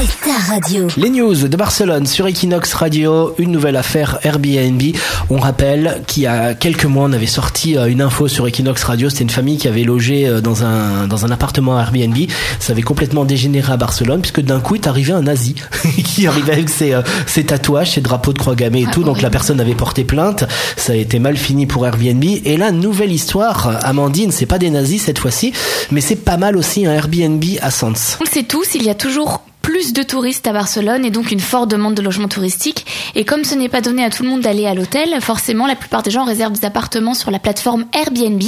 c'est ta radio. Les news de Barcelone sur Equinox Radio, une nouvelle affaire Airbnb. On rappelle qu'il y a quelques mois, on avait sorti euh, une info sur Equinox Radio. C'était une famille qui avait logé euh, dans un, dans un appartement Airbnb. Ça avait complètement dégénéré à Barcelone puisque d'un coup est arrivé un nazi qui arrivait avec ses, euh, ses tatouages, ses drapeaux de croix gammée et tout. Donc la personne avait porté plainte. Ça a été mal fini pour Airbnb. Et là, nouvelle histoire. Amandine, c'est pas des nazis cette fois-ci, mais c'est pas mal aussi un Airbnb à Sens. On le sait tous, il y a toujours plus de touristes à Barcelone et donc une forte demande de logements touristiques. Et comme ce n'est pas donné à tout le monde d'aller à l'hôtel, forcément la plupart des gens réservent des appartements sur la plateforme Airbnb.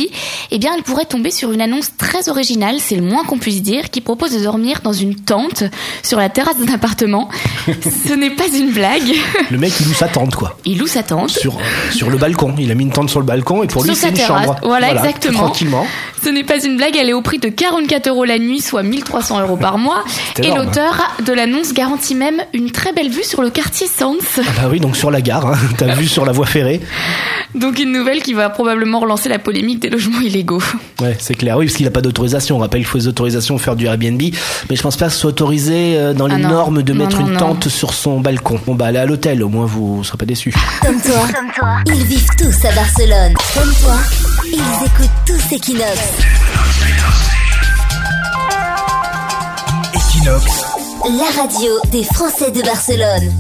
Eh bien, ils pourraient tomber sur une annonce très originale, c'est le moins qu'on puisse dire, qui propose de dormir dans une tente sur la terrasse d'un appartement. ce n'est pas une blague. Le mec, il loue sa tente, quoi. Il loue sa tente. Sur, sur le balcon. Il a mis une tente sur le balcon et pour lui, c'est une terrasse. chambre. Voilà, exactement. Tranquillement. Ce n'est pas une blague, elle est au prix de 44 euros la nuit, soit 1300 euros par mois. Et l'auteur de l'annonce garantit même une très belle vue sur le quartier Sens. Ah bah oui, donc sur la gare, hein. t'as vu sur la voie ferrée. Donc une nouvelle qui va probablement relancer la polémique des logements illégaux. Ouais, c'est clair. Oui, parce qu'il n'a pas d'autorisation. On rappelle qu'il faut des autorisations pour faire du Airbnb. Mais je pense pas que ce soit autorisé euh, dans les Ah non. normes de Non, mettre non, une non. tente sur son balcon. Bon bah allez à l'hôtel, au moins vous serez pas déçus. Comme toi, ils vivent tous à Barcelone. Comme toi, ils écoutent tous Equinox. Equinox, La radio des Français de Barcelone.